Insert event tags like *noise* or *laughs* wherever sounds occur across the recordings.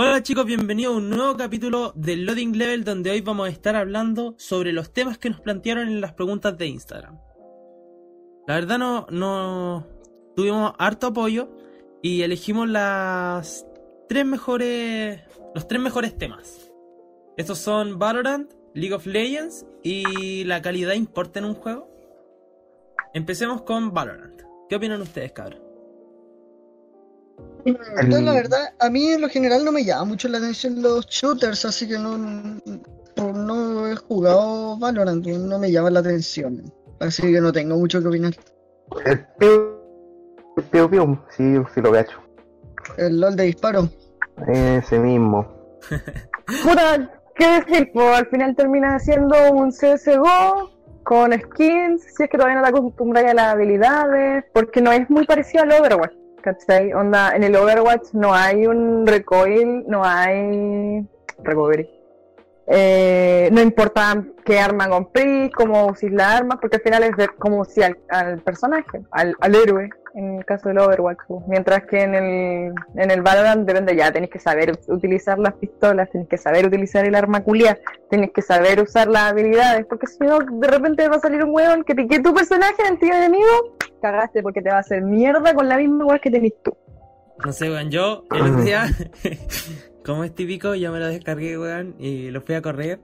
Hola chicos, bienvenidos a un nuevo capítulo del Loading Level donde hoy vamos a estar hablando sobre los temas que nos plantearon en las preguntas de Instagram. La verdad no, tuvimos harto apoyo y elegimos las tres mejores los tres mejores temas. Estos son Valorant, League of Legends y la calidad importa en un juego. Empecemos con Valorant. ¿Qué opinan ustedes, cabrón? Yo, la verdad, a mí en lo general no me llama mucho la atención los shooters, así que no, no he jugado Valorant, no me llama la atención. Así que no tengo mucho que opinar. El Piu Piu Piu, sí, sí lo hecho. El LOL de disparo. Ese mismo. *laughs* Puta, ¿qué decir? Pues al final termina siendo un CSGO con skins, si es que todavía no te acostumbras a las habilidades, porque no es muy parecido al Overwatch. ¿Cachai? Onda, en el Overwatch no hay un recoil, no hay recovery. Eh, no importa qué arma comprís, cómo usís la arma, porque al final es ver cómo usís al, personaje, al, héroe, en el caso del Overwatch. pues. Mientras que en el, en el Valorant depende ya, tenéis que saber utilizar las pistolas, tenéis que saber utilizar el arma culia, tenéis que saber usar las habilidades, porque si no, de repente va a salir un hueón que pique tu personaje en tío enemigo, cagaste porque te va a hacer mierda con la misma igual que tenés tú. No sé, weón, yo el otro día, *laughs* como es típico, yo me lo descargué, weón, y lo fui a correr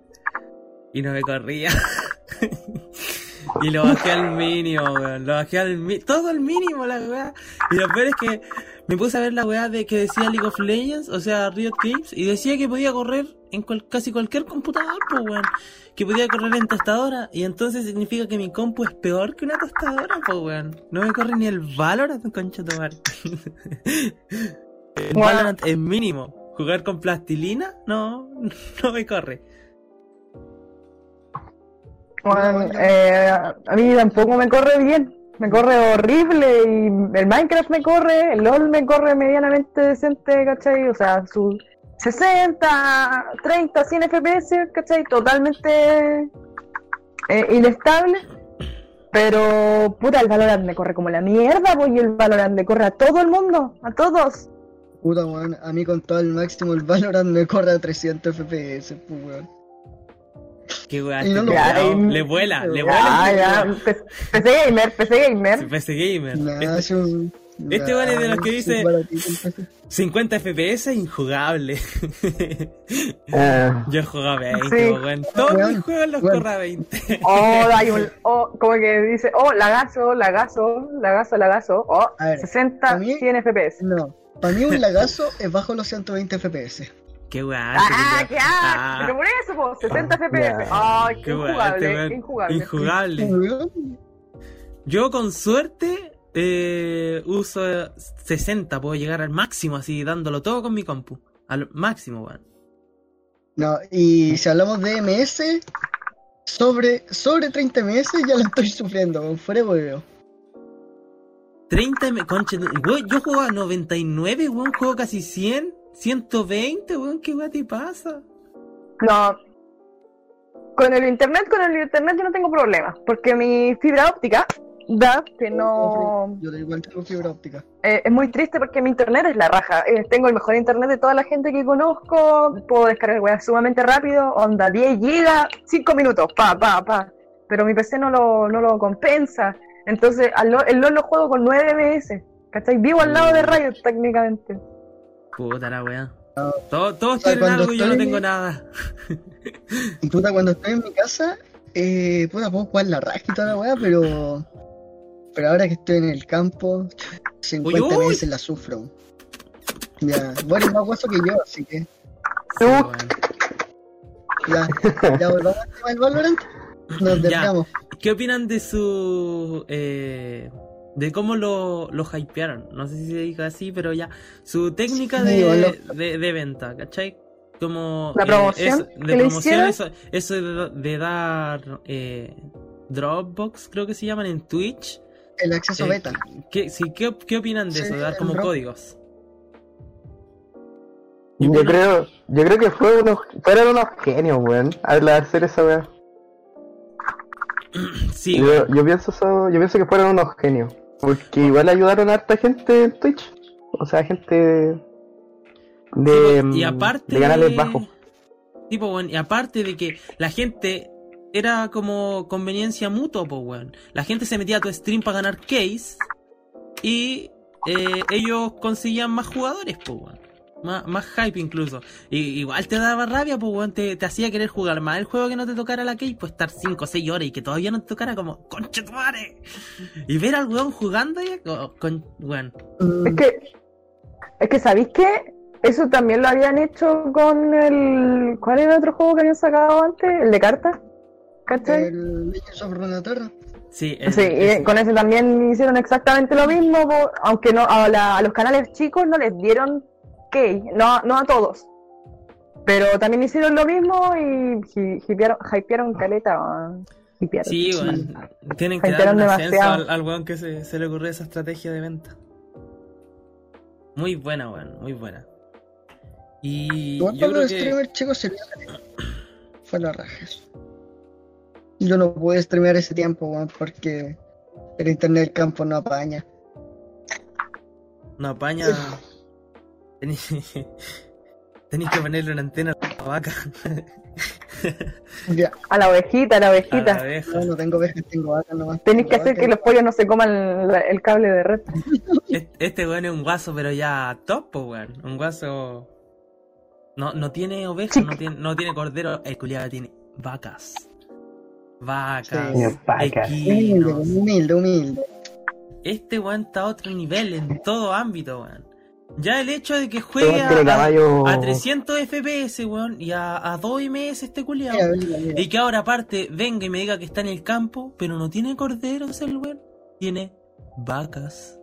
y no me corría. *laughs* y lo bajé al mínimo, weón, lo bajé al mínimo, todo al mínimo la weá. Y lo peor es que me puse a ver la weá de que decía League of Legends, o sea, Riot Games, y decía que podía correr en casi cualquier computador, pues weón. Que podía correr en tostadora, y entonces significa que mi compu es peor que una tostadora, pues weón. No me corre ni el Valorant, concha de mar. *laughs* el Valorant es mínimo. Jugar con plastilina, no, *laughs* no me corre. Bueno, eh, a mí tampoco me corre bien me corre horrible y el Minecraft me corre, el LOL me corre medianamente decente, ¿cachai? O sea, sus 60, 30, 100 FPS, ¿cachai? Totalmente eh, inestable. Pero, puta, el Valorant me corre como la mierda, voy el Valorant me corre a todo el mundo, a todos. Puta, weón, a mí con todo el máximo el Valorant me corre a 300 FPS, pues, weón. Qué weá, este le vuela, le vuela. Ya, ya. PC gamer, PC gamer. PC gamer. este, este weón es de los que dice 50 FPS injugable. Uh, Yo juego 20, sí. weón. Todos mis juegos los corro a 20. Oh, hay un, *laughs* oh, como que dice, oh, lagazo, lagazo, lagazo, lagazo. Oh, ver, 60, mí, 100 FPS. No, para mí un lagazo es bajo los 120 FPS. Qué weá. Ah, qué ah, pero por eso, po, 60 FPS. Ay, qué injugable, este injugable. Injugable. Yo con suerte eh, uso 60, puedo llegar al máximo así, dándolo todo con mi compu. Al máximo, weón. No, y si hablamos de MS, sobre, sobre 30 MS ya lo estoy sufriendo, fuera hueveo. 30 MS, concha, yo juego a 99, weón, juego casi 100. 120, weón, ¿qué weón te pasa? No. Con el internet, con el internet yo no tengo problemas, porque mi fibra óptica da que no. Yo igual tengo fibra óptica. Eh, es muy triste porque mi internet es la raja. Eh, tengo el mejor internet de toda la gente que conozco. Puedo descargar weas sumamente rápido. Onda 10 gigas, 5 minutos. Pa, pa, pa. Pero mi PC no lo, no lo compensa. Entonces, el LOL lo juego con 9 ms. ¿Cachai? Vivo al lado de Riot técnicamente. Puta la weá. Todos todo tienen algo y yo no tengo nada. *laughs* puta, cuando estoy en mi casa, eh, puta, puedo jugar la raja y toda la weá, pero. Pero ahora que estoy en el campo, 50 veces la sufro. Ya, bueno, es más guaso que yo, así que. Ya, ya volvamos al tema del Valorant. Nos desviamos. ¿Qué opinan de su. Eh, de cómo lo, lo hypearon. No sé si se diga así, pero ya. Su técnica de, de, venta, ¿cachai? Como. La promoción. Eh, de promoción, eso, eso de, dar. Eh, Dropbox, creo que se llaman en Twitch. El acceso eh, beta. ¿qué, sí, ¿qué, ¿Qué opinan de eso? De dar como códigos. Yo creo, yo creo que fue unos, fueron unos genios, weón, al hacer esa weá. *clears throat* Sí, yo, yo, pienso eso, yo pienso que fueron unos genios. Porque igual ayudaron a harta gente en Twitch. O sea, gente. de, y mm, aparte de canales bajos. Tipo, weón, y aparte de que la gente era como conveniencia mutua, pues, weón. La gente se metía a tu stream para ganar case y eh, ellos conseguían más jugadores, pues, weón. Más, más hype incluso. Y, igual te daba rabia, pues, weón. Te, te hacía querer jugar más el juego que no te tocara la case, pues estar 5 o 6 horas y que todavía no te tocara como, conche tu madre. Y ver al weón jugando ya, co- con, weón. Es que, es que ¿sabéis qué? Eso también lo habían hecho con el... ¿Cuál era el otro juego que habían sacado antes? ¿El de cartas? ¿Cachai? El Legends of Runeterra. Sí, el- Sí, y ese. con ese también hicieron exactamente lo mismo, aunque no a, la- a los canales chicos no les dieron key, no, no a todos. Pero también hicieron lo mismo y hi- hipearon, hypearon caleta. Hipearon. Sí, weón. Tienen que dar un ascenso demasiado. al, al weón que se, se le ocurrió esa estrategia de venta. Muy buena, weón, muy buena. Y yo creo los que. streamers chicos sería *clears throat* Fue la raja. Yo no pude streamear ese tiempo, weón, porque el internet del campo no apaña. No apaña. Tenéis que ponerle una antena a la vaca. Ya, A la ovejita, a la A la ovejita. abeja. no, no tengo ovejas, tengo vacas nomás. Tenéis que hacer que los pollos no se coman la- el cable de red. Este, este weón es un guaso, pero ya top, po, weón. Un guaso. No, no tiene ovejas, no tiene, no tiene cordero. El culiado tiene vacas. Vacas. Sí, vacas. Humilde, humilde, humilde. Este weón está a otro nivel en todo ámbito, weón. Ya el hecho de que juegue a, caballo. a 300 FPS, weón, y a, a 2 ms este culiado. Mira, mira, mira. Y que ahora aparte venga y me diga que está en el campo, pero no tiene corderos el weón. Tiene vacas.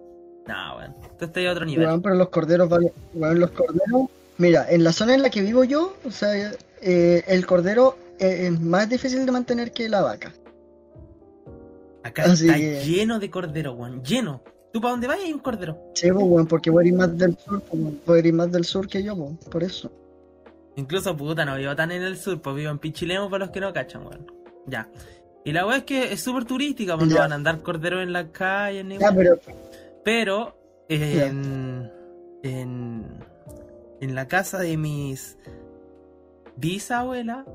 Nah, weón. Esto está a otro nivel. Weón, pero los corderos valen. Weón, los corderos. Mira, en la zona en la que vivo yo, o sea, eh, el cordero eh, es más difícil de mantener que la vaca. Acá Así está que- lleno de corderos, weón. Lleno. Tú para donde vayas hay un cordero. Sí, pues, weón, porque voy a ir más del sur, pues, a ir más del sur que yo, pues, por eso. Incluso, puta, no vivo tan en el sur, pues vivo en Pichilemu para los que no cachan, weón. Ya. Y la weá es que es súper turística, pues no Ya. van a andar corderos en las calles, ni Ya, pero Pero en, en, en la casa de mis bisabuelas.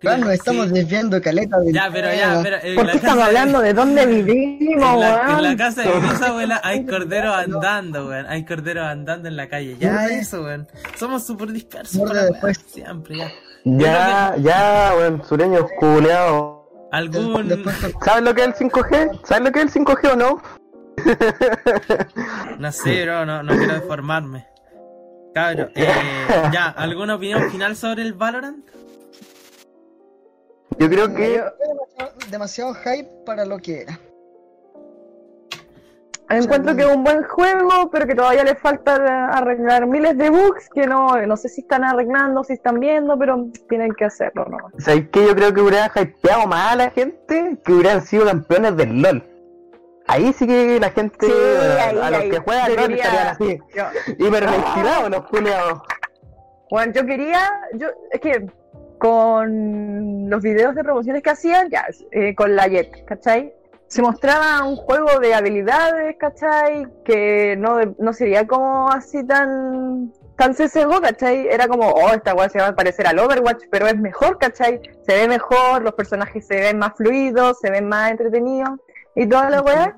Claro, nos estamos sí. desviando caleta del Ya, pero ya, pero en ¿Por qué estamos de- hablando de dónde *laughs* vivimos, en la, en la casa de mis abuelas hay *laughs* corderos andando, weón. Hay corderos andando en la calle. Ya eso, weón. Somos súper dispersos. Para después. Siempre, ya. Ya, ya, weón, sureños culeados. Algún. Después, ¿Sabes lo que es el 5G? ¿Sabes lo que es el 5G o no? *laughs* No sé, bro, no, no quiero deformarme. Cabro, eh, ya, ¿alguna opinión final sobre el Valorant? Yo creo que demasiado, demasiado hype para lo que era. Encuentro que es un buen juego, pero que todavía le falta arreglar miles de bugs que no, no sé si están arreglando, si están viendo, pero tienen que hacerlo, ¿no? ¿Sabes qué? Yo creo que hubiera hypeado más a la gente que hubieran sido campeones del LOL. Ahí sí que la gente, Sí, bueno, ahí, a los ahí. que juegan LOL estarían así, Yo, hiperventilados los culeados. Bueno, yo quería, yo, es que con los videos de promociones que hacían, ya, eh, con la Jet, ¿cachai? Se mostraba un juego de habilidades, ¿cachai? Que no, no sería como así tan, tan CSGO, ¿cachai? Era como, oh, esta weá se va a parecer al Overwatch, pero es mejor, ¿cachai? Se ve mejor, los personajes se ven más fluidos, se ven más entretenidos y toda la weá.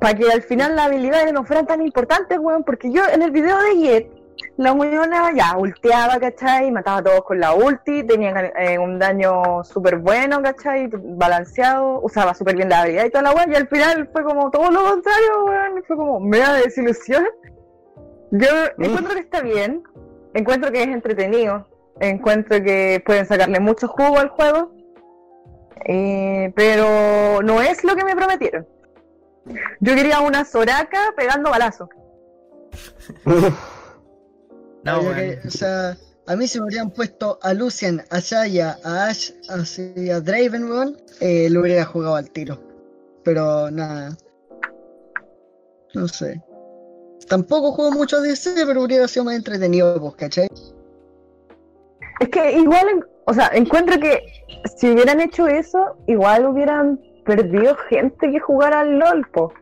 Para que al final las habilidades no fueran tan importantes, weón, porque yo en el video de Jet la weona ya ulteaba, ¿cachai? Mataba a todos con la ulti, tenía eh, un daño súper bueno, ¿cachai? Balanceado, usaba súper bien la habilidad y toda la weá, y al final fue como todo lo contrario, weón, fue como mega desilusión. Yo encuentro que está bien, encuentro que es entretenido, encuentro que pueden sacarle mucho jugo al juego, eh, pero no es lo que me prometieron. Yo quería una Soraka pegando balazos. *laughs* No, que- o sea, a mí si me hubieran puesto a Lucian, a Shaya, a Ash, así, a Draven, weón, eh, lo hubiera jugado al tiro. Pero nada. No sé. Tampoco juego mucho a DC, pero hubiera sido más entretenido, pues, ¿cachai? Es que igual, o sea, encuentro que si hubieran hecho eso, igual hubieran perdido gente que jugara al LOL, po.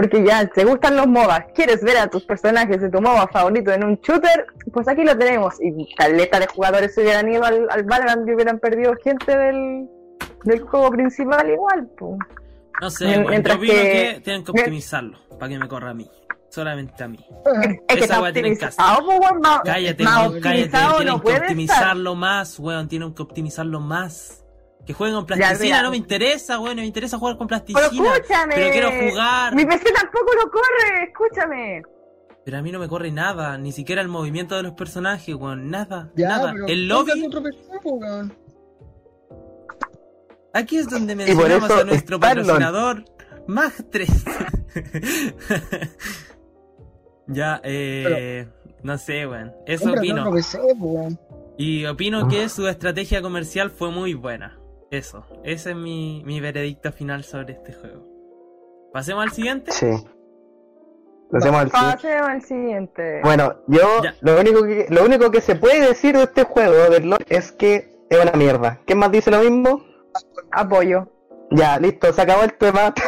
Porque ya, te gustan los MOBAs, quieres ver a tus personajes de tu MOBA favorito en un shooter, pues aquí lo tenemos. Y caleta de jugadores se hubieran ido al, al Valorant y hubieran perdido gente del, del juego principal igual, pues. No sé, Mien- weón, mientras yo que... que- tienen que optimizarlo para que me corra a mí. Solamente a mí. Es que Esa está weá tienen que optimizado, pues, Cállate, más weón, cállate. Tienen no que estar. optimizarlo más, weón. Tienen que optimizarlo más. Que jueguen con plasticina, no me interesa, weón. No me interesa jugar con Pero plasticina. escúchame. Pero quiero jugar. Mi PC tampoco lo corre, escúchame. Pero a mí no me corre nada, ni siquiera el movimiento de los personajes, weón. Nada, Ya, nada. pero El lobby, otro PC, aquí es donde mencionamos a nuestro patrocinador, Mag3. *laughs* ya, eh. No sé, weón. Eso opino. PC. Y opino que su estrategia comercial fue muy buena. Eso, ese es mi, mi veredicto final sobre este juego. Pasemos al siguiente. Sí. Lo hacemos al. Pasemos al siguiente. Bueno, yo Ya. lo único que lo único que se puede decir de este juego del LoL es que es una mierda. ¿Quién más dice lo mismo? Apoyo. Ya, listo, se acabó el tema. *laughs*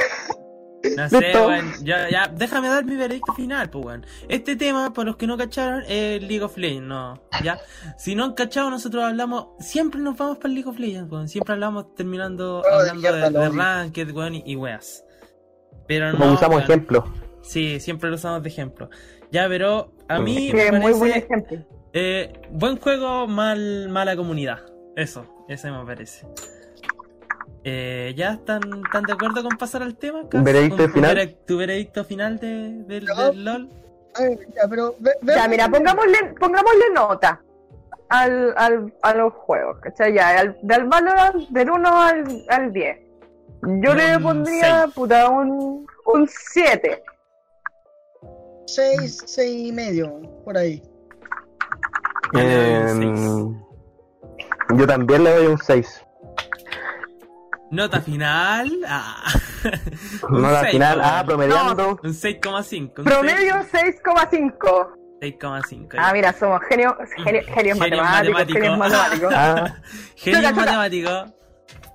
No sé, weón. Ya, ya, déjame dar mi veredicto final, pues, weón. Este tema, para los que no cacharon, es League of Legends, no. Ya. Si no han cachado, nosotros hablamos. Siempre nos vamos para el League of Legends, weón. Siempre hablamos terminando hablando de, de Ranked, weón, y, y weas. Pero Como no. usamos weón. ejemplo. Sí, siempre lo usamos de ejemplo. Ya, pero a mí. Que me es muy buen parece- ejemplo. Eh, buen juego, mal, mala comunidad. Eso, ese me parece. Eh, ¿Ya están, están de acuerdo con pasar al tema? Cas? ¿Veredicto ¿Con tu final? ¿Tu veredicto final de, del, No. del LOL? A ver, ya, pero. ve- ve- Ya, mira, pongámosle, pongámosle nota al, al, a los juegos, ¿cachai? Ya, al, del Valorant del 1 al, al 10. Yo le Un pondría, seis. puta, un, un 7. Seis, seis y medio, por ahí. Un Em, yo también le doy un 6. Nota final. Ah. *laughs* Un No, al seis, final, ah, promediando. Un 6,5. un Promedio 6,5. 6,5. Ah, mira, somos genios, genios, *laughs* genios Genios matemáticos, genios matemáticos. *laughs* matemáticos. Ah, Genio Choca, choca. matemático.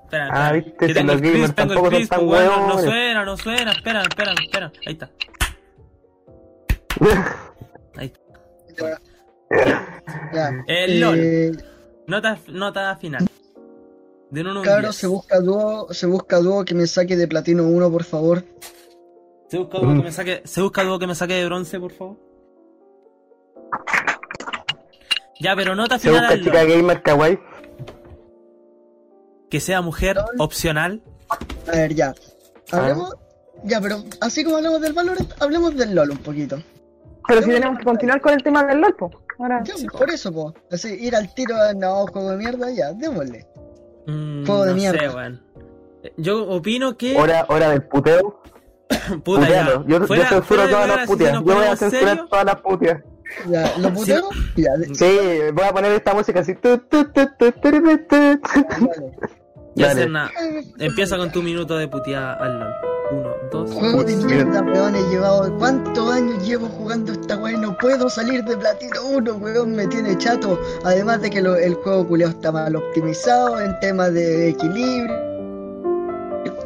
Espera, Ah, espera. viste, Que si tengo los el gamers tampoco son tan weón, no suena, no suena. Espera, espera, espera. Ahí está. Ahí está. El LOL. Eh, Nota, nota final. De un 1 a un Claro, 10. se busca dúo, se busca dúo que me saque de platino 1, por favor. Se busca dúo que me saque, se busca dúo que me saque de bronce, por favor. Ya, pero nota Se final busca al chica gamer kawaii. Que sea mujer, opcional. A ver, ya. Ah. Hablemos. Ya, pero así como hablamos del Valorant, hablemos del LOL un poquito. Pero si tenemos que continuar con el tema del LOL, po. Ahora, Ya, por eso, po. Así, ir al tiro, no, juego de mierda, ya, démosle. Mm, Juego de no sé, mierda. weón. Yo opino que. Hora, hora del puteo. *coughs* Puta, ya. Putealo. Yo, yo Fuera- censuro fuera de todas las si putias. nos Yo voy a censurar serios, todas las putias. Ya, ¿lo *laughs* puteo? Ya, de- Sí, voy a poner esta música así. Tu, tu, tu. Ya, Dale. Serna, empieza con tu minuto de puteada al LOL. Uno, dos, Juego de mierda, weón, he llevado... ¿Cuántos años llevo jugando esta weón? No puedo salir de platino 1, weón, me tiene chato. Además de que lo- el juego culiao está mal optimizado en temas de equilibrio.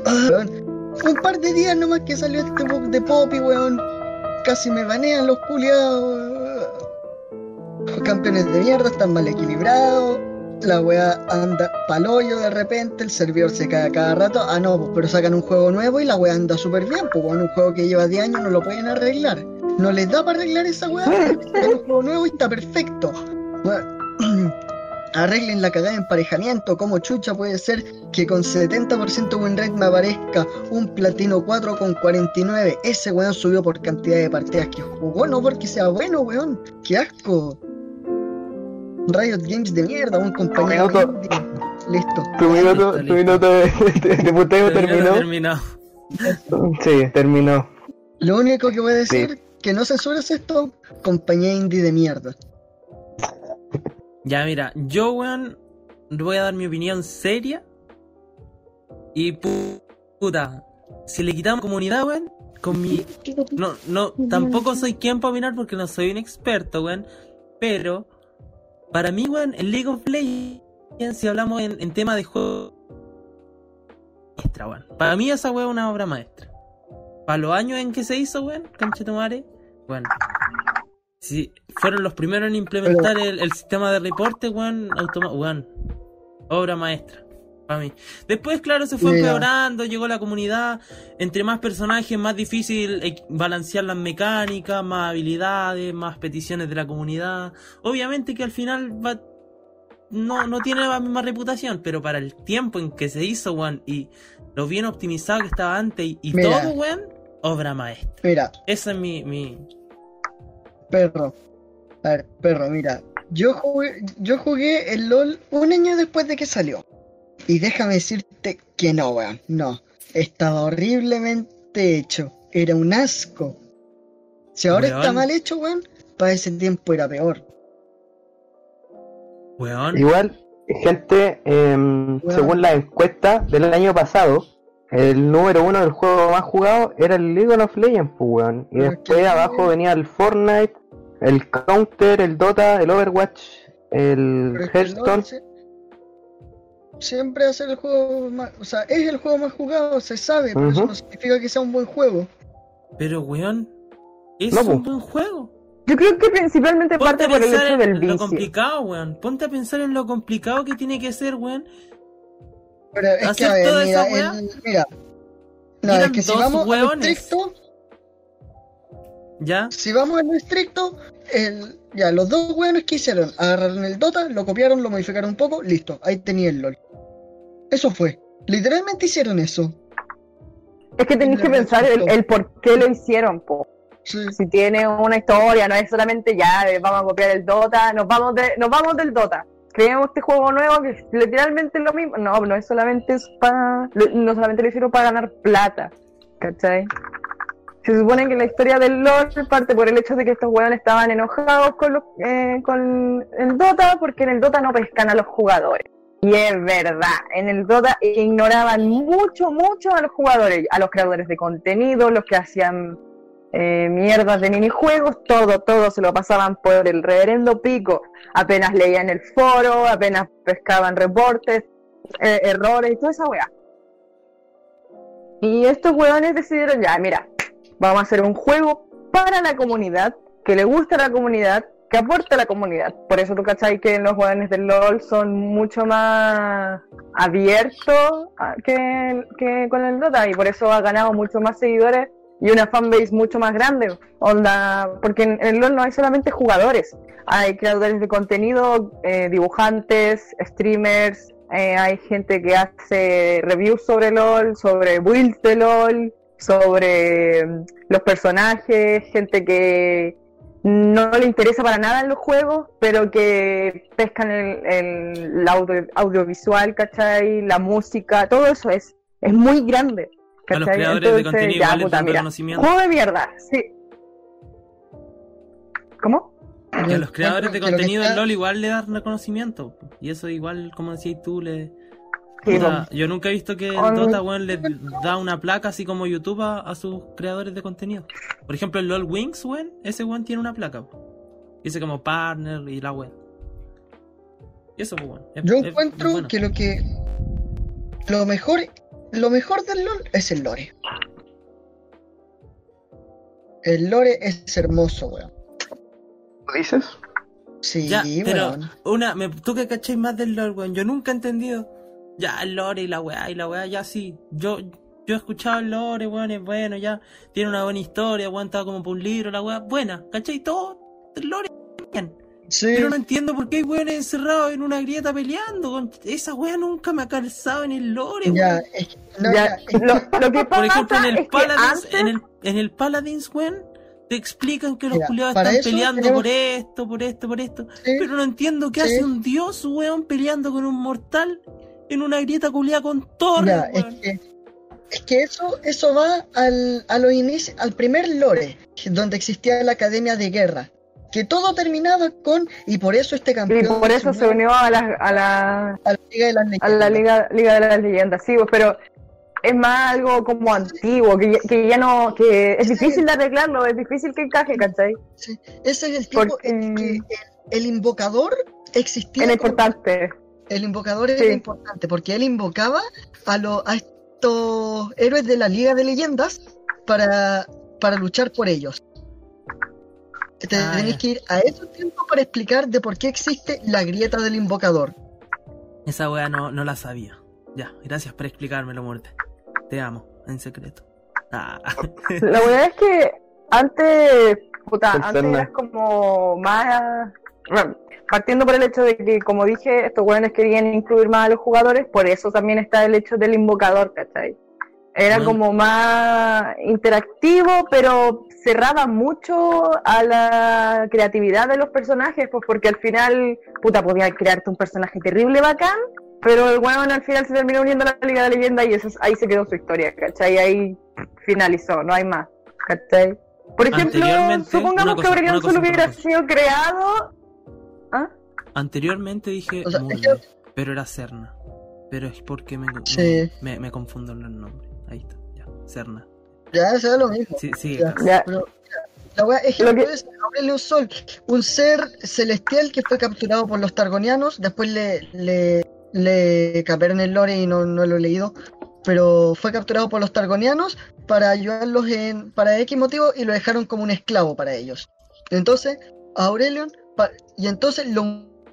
Weón. Un par de días nomás que salió este bug de Poppy, weón. Casi me banean los culiados. Los campeones de mierda están mal equilibrados. La weá anda paloyo de repente, el servidor se cae cada rato. Ah, no, pues, pero sacan un juego nuevo y la weá anda súper bien. Pues bueno, un juego que lleva 10 años no lo pueden arreglar. No les da para arreglar esa weá. *laughs* Sacan un juego nuevo y está perfecto. Bueno, *clears throat* arreglen la cagada de emparejamiento. Como chucha puede ser que con 70% win rate me aparezca un platino 4 con 49? Ese weón subió por cantidad de partidas que jugó, no porque sea bueno, weón. ¡Qué asco! Riot Games de mierda, un compañero. Minuto. indie. Listo. Tu minuto, tu minuto de, puteo Terminó, terminó. Sí, terminó. Lo único que voy a decir, que no censures esto, compañía indie de mierda. Ya, mira, yo, weón, voy a dar mi opinión seria. Y pu- puta, si le quitamos comunidad, weón, con mi. No, no, tampoco soy quien para opinar porque no soy un experto, weón. Pero, para mí, weón, en League of Legends, si hablamos en, en tema de juego. Maestra, weón. Para mí, esa weón es una obra maestra. para los años en que se hizo, weón, Conchetumare, bueno, si fueron los primeros en implementar el, el sistema de reporte, weón, weón, obra maestra. Para mí. Después, claro, se fue Mira. empeorando, llegó la comunidad, entre más personajes, más difícil eh, balancear las mecánicas, más habilidades, más peticiones de la comunidad. Obviamente que al final va, no, no tiene la misma reputación, pero para el tiempo en que se hizo, weón, y lo bien optimizado que estaba antes y, todo, weón, obra maestra. Mira, Esa es mi, mi... perro. A ver, perro, mira. Yo jugué, yo jugué el LOL un año después de que salió. Y déjame decirte que no, weón. No. Estaba horriblemente hecho. Era un asco. Si ahora Weón. está mal hecho, weón, para ese tiempo era peor. Weón. Igual, gente, em, según la encuesta del año pasado, el número uno del juego más jugado era el League of Legends, pues, weón. Y Pero después abajo venía el Fortnite, el Counter, el Dota, el Overwatch, el Hearthstone. Siempre va a ser el juego más. O sea, es el juego más jugado, se sabe, pero eso no significa que sea un buen juego. Pero, weón, es No, un po. buen juego. Yo creo que principalmente Ponte parte a por el en lo complicado, weón. Ponte a pensar en lo complicado que tiene que ser, weón. Pero es que, ¿Hacer a ver, toda mira, el- mira. No, es que si vamos estricto, ¿Ya? si vamos a lo estricto, el, ya, los dos weones que hicieron, agarraron el Dota, lo copiaron, lo modificaron un poco, listo, ahí tenía el LOL. Eso fue. Literalmente hicieron eso. Es que tenéis que pensar el, el por qué lo hicieron, po. Sí. Si tiene una historia, no es solamente ya de vamos a copiar el Dota, nos vamos de, nos vamos del Dota. Creamos este juego nuevo que es literalmente lo mismo. No, no es solamente es para, no solamente lo hicieron para ganar plata, ¿cachai? Se supone que la historia del LOL parte por el hecho de que estos weones estaban enojados con, los, eh, con el Dota porque en el Dota no pescan a los jugadores. Y es verdad, en el Dota ignoraban mucho, mucho a los jugadores, a los creadores de contenido, los que hacían eh, mierdas de minijuegos, todo, todo se lo pasaban por el reverendo pico. Apenas leían el foro, apenas pescaban reportes, eh, errores y toda esa weá. Y estos weones decidieron ya, mira, vamos a hacer un juego para la comunidad, que le guste a la comunidad, que aporte a la comunidad. Por eso tú cachai que los weones del LOL son mucho más abiertos a- que, con el Dota y por eso ha ganado mucho más seguidores y una fanbase mucho más grande. Onda, porque en el LOL no hay solamente jugadores, hay creadores de contenido, eh, dibujantes, streamers, eh, hay gente que hace reviews sobre LOL, sobre builds de LOL, sobre mm, los personajes, gente que no le interesa para nada en los juegos, pero que pescan el, el, el audio- audiovisual, ¿cachai? La música, todo eso es, es muy grande. A los ¿cachai? creadores de contenido igual les dan mira, reconocimiento. juego de mierda, sí. ¿Cómo? Y a los creadores de contenido del LOL igual le dan reconocimiento. Y eso igual, como decías tú, le... Puta, yo nunca he visto que el Dota, weón, le da una placa así como YouTube a, a sus creadores de contenido. Por ejemplo, el LOL Wings, weón, ese weón tiene una placa. Dice como partner y la weón. Y eso, weón. es- Yo es- encuentro es bueno. que lo que. Lo mejor. Lo mejor del LOL es el lore. El lore es hermoso, weón. ¿Tú dices? Sí, Ya, pero weón. una, me, tú que cacháis más del LOL, weón. Yo nunca he entendido. Ya, el lore y la weá, y la weá, ya sí. Yo, yo he escuchado el lore, weón, es bueno, ya. Tiene una buena historia, weón, estaba como por un libro, la weá, buena. ¿Cachai? Todo el lore, bien. Sí, Pero no entiendo por qué hay weones encerrados en una grieta peleando. Esa weá nunca me ha calzado en el lore, ya, weón. es que- no, Ya, ya, es que- lo, lo que Por pasa ejemplo, en el es que Paladins, antes en el, en el Paladins, weón, te explican que los Mira, culiados están peleando tenemos- por esto, por esto, por esto. sí, Pero no entiendo qué Sí. hace un dios, weón, peleando con un mortal en una grieta culiada con torres, ya, es que, es que eso, eso va al, a los inicios, al primer lore, donde existía la Academia de Guerra. Que todo terminaba con, y por eso este y campeón. por eso se unió unió a la, a la, a la Liga de las a la Leyendas. Liga, Liga de las Leyendas, sí, pues, pero es más algo como antiguo, que ya, que ya no, que es difícil de arreglarlo, es difícil que encaje, ¿cachai? Sí, ese es el tipo Porque- en que el, invocador existía. Como- importante. El invocador Sí. era importante porque él invocaba a, los a estos héroes de la Liga de Leyendas para, para luchar por ellos. Te Ah, tenés que ir a esos tiempos para explicar de por qué existe la grieta del invocador. Esa wea no, no la sabía. Ya, gracias por explicármelo, muerte. Te amo, en secreto. Ah, La verdad es que antes, puta, antes eras como más. Bueno, partiendo por el hecho de que, como dije, estos weones querían incluir más a los jugadores, por eso también está el hecho del invocador, ¿cachai? Era Mm. como más interactivo, pero cerraba mucho a la creatividad de los personajes, pues porque al final, puta, podías crearte un personaje terrible bacán, pero el weón al final se terminó uniendo a la Liga de Leyenda y eso, es- ahí se quedó su historia, ¿cachai? Ahí finalizó, no hay más, ¿cachai? Por ejemplo, supongamos que Aurelion solo hubiera sido creado. Anteriormente dije O sea, Murley, es pero era Serna. Pero es porque me, Sí. me, me confundo en los nombres. Ahí está, ya, Serna. Ya, eso es lo mismo. Sí, sí, Ya. Ya. Pero, la wea, ejemplo Lo que- es Aurelion Sol, un ser celestial que fue capturado por los Targonianos, después le, le, le cambiaron el lore y no, no lo he leído, pero fue capturado por los Targonianos para ayudarlos en, para X motivo y lo dejaron como un esclavo para ellos. Entonces, a Aurelion, pa- y entonces lo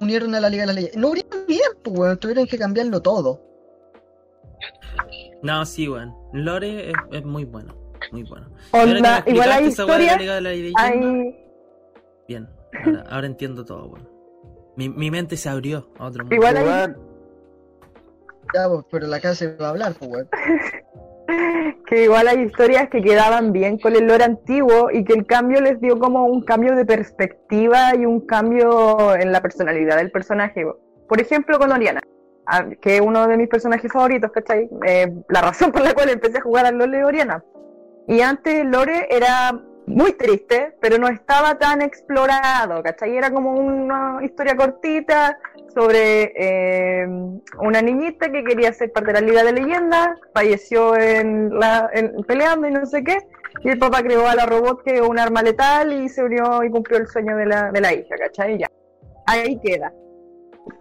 unieron a la Liga de las Leyes. No unieron bien, pues, weón, tuvieron que cambiarlo todo. No, sí, weón. Lore es, es muy bueno. Muy bueno. Onda, igual hay wea de la de la Leyenda, hay. Bien, ahora, ahora entiendo todo, weón. Mi, mi mente se abrió a otro mundo. Igual hay Ya, pues, pero la casa se va a hablar, pues, weón. *laughs* que igual hay historias que quedaban bien con el lore antiguo y que el cambio les dio como un cambio de perspectiva y un cambio en la personalidad del personaje. Por ejemplo, con Oriana, que es uno de mis personajes favoritos, ¿cachai? Eh, la razón por la cual empecé a jugar al LoL de Oriana. Y antes Lore era muy triste, pero no estaba tan explorado, ¿cachai? Era como una historia cortita sobre eh, una niñita que quería ser parte de la Liga de Leyendas, falleció en la, en- peleando y no sé qué, y el papá creó a la robot que un arma letal y se unió y cumplió el sueño de la, de la hija, ¿cachai? Ya. Ahí queda.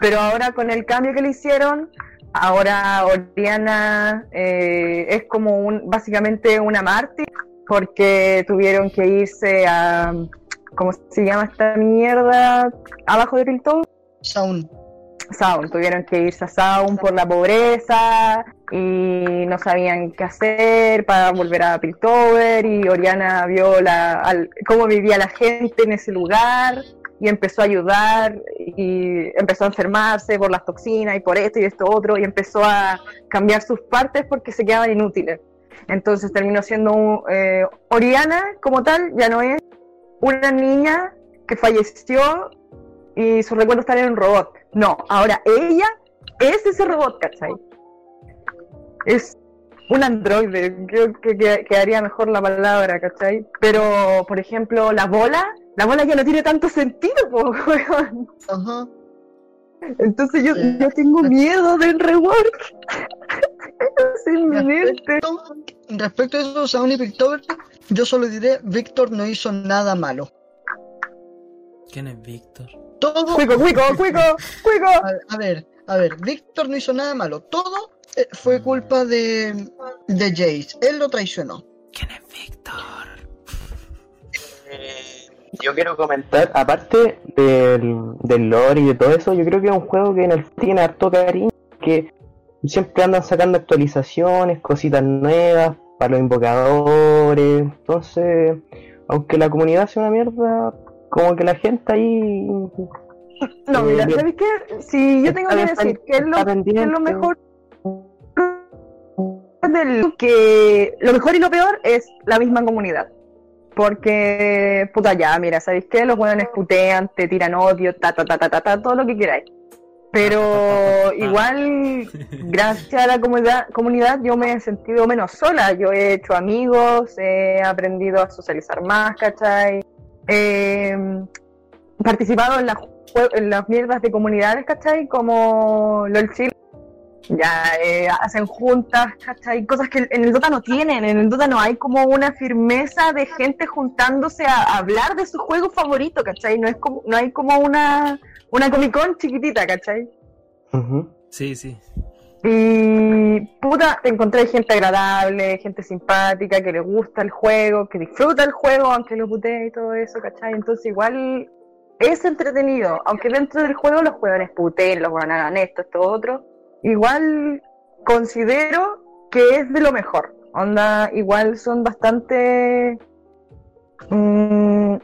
Pero ahora con el cambio que le hicieron, ahora Oriana eh, es como un, básicamente una mártir, porque tuvieron que irse a, ¿cómo se llama esta mierda? Abajo de Piltover. Sound. Sound, tuvieron que irse a Sound por la pobreza y no sabían qué hacer para volver a Piltover y Oriana vio la, al- cómo vivía la gente en ese lugar y empezó a ayudar y empezó a enfermarse por las toxinas y por esto y esto otro y empezó a cambiar sus partes porque se quedaban inútiles. Entonces terminó siendo un- eh, Oriana como tal, ya no es una niña que falleció y su recuerdo está en un robot. No, ahora ella es ese robot, ¿cachai? Es un androide, creo que, que- quedaría mejor la palabra, ¿cachai? Pero, por ejemplo, la bola, la bola ya no tiene tanto sentido, po. *laughs* Entonces yo, Sí. yo tengo miedo del rework. Respecto, respecto a eso, Sound y Piltover, yo solo diré, Víctor no hizo nada malo. ¿Quién es Víctor? Todo, Cuico, cuico, cuico, cuico. a, a ver, a ver, Víctor no hizo nada malo. Todo eh, fue culpa de, de Jace. Él lo traicionó. ¿Quién es Víctor? yo quiero comentar, aparte del, del lore y de todo eso, yo creo que es un juego que en el tiene harto cariño, que siempre andan sacando actualizaciones, cositas nuevas para los invocadores. Entonces, aunque la comunidad sea una mierda, como que la gente ahí No, mira, Eh, ¿sabes qué? Si yo tengo que decir que es lo, que es lo mejor del que lo mejor y lo peor es la misma comunidad. Porque, puta ya, mira, ¿sabéis qué? Los hueones putean, te tiran odio, ta, ta, ta, ta, ta, ta, todo lo que queráis. Pero *laughs* igual, gracias a la comunidad, comunidad, yo me he sentido menos sola. Yo he hecho amigos, he aprendido a socializar más, ¿cachai? He participado en, las en las mierdas de comunidades, ¿cachai? Como LOL Chile. Ya eh, hacen juntas, ¿cachai? Cosas que en el Dota no tienen. En el Dota no hay como una firmeza de gente juntándose a hablar de su juego favorito, ¿cachai? No, es como, no hay como una, una Comic Con chiquitita, ¿cachai? Ujú. Sí, sí. Y puta, encontré gente agradable, gente simpática, que le gusta el juego, que disfruta el juego, aunque lo putee y todo eso, ¿cachai? Entonces igual es entretenido, aunque dentro del juego los jugadores puteen, los van a hagan esto, esto, otro, igual considero que es de lo mejor. Onda, igual son bastante mm,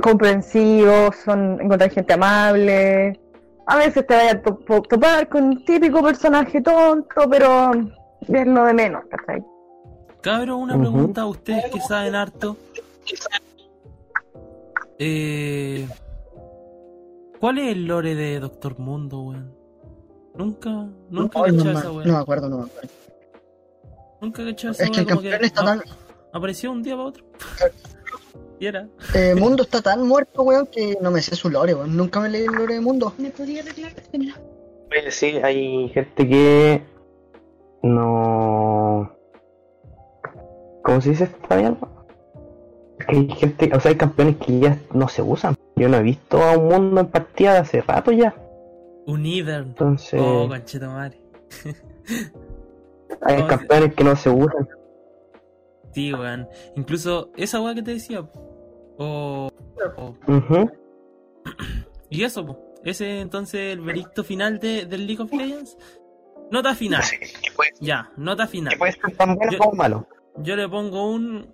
comprensivos, son encontrar gente amable. A veces te vayas a to- topar con un típico personaje tonto, pero es lo de menos, ¿cachai? Cabro, una pregunta a ustedes que saben harto. Eh, ¿Cuál es el lore de Doctor Mundo, weón? Nunca, nunca he no, cachado me- esa no weón. me acuerdo, no me acuerdo. Nunca he esa Es que el campeón está ap- tan. apareció un día para otro. Y era. Eh, *laughs* Mundo está tan muerto, weón, que no me sé su lore, weón. Nunca me leí el lore de Mundo. ¿Me podría arreglar? Oye, sí, hay gente que no. ¿Cómo se dice esta mierda? Que hay gente, o sea, hay campeones que ya no se usan. Yo no he visto a un mundo en partida de hace rato ya. Un Ivern. Entonces, Oh, conchito madre. *laughs* hay no, campeones que no se usan. Sí, weón. Incluso esa weá que te decía. O. y eso, po. Ese entonces el veredicto final de, del League of Legends. Nota final. Ya, nota final. Que puede ser tan bueno Yo- como malo. Yo le pongo un.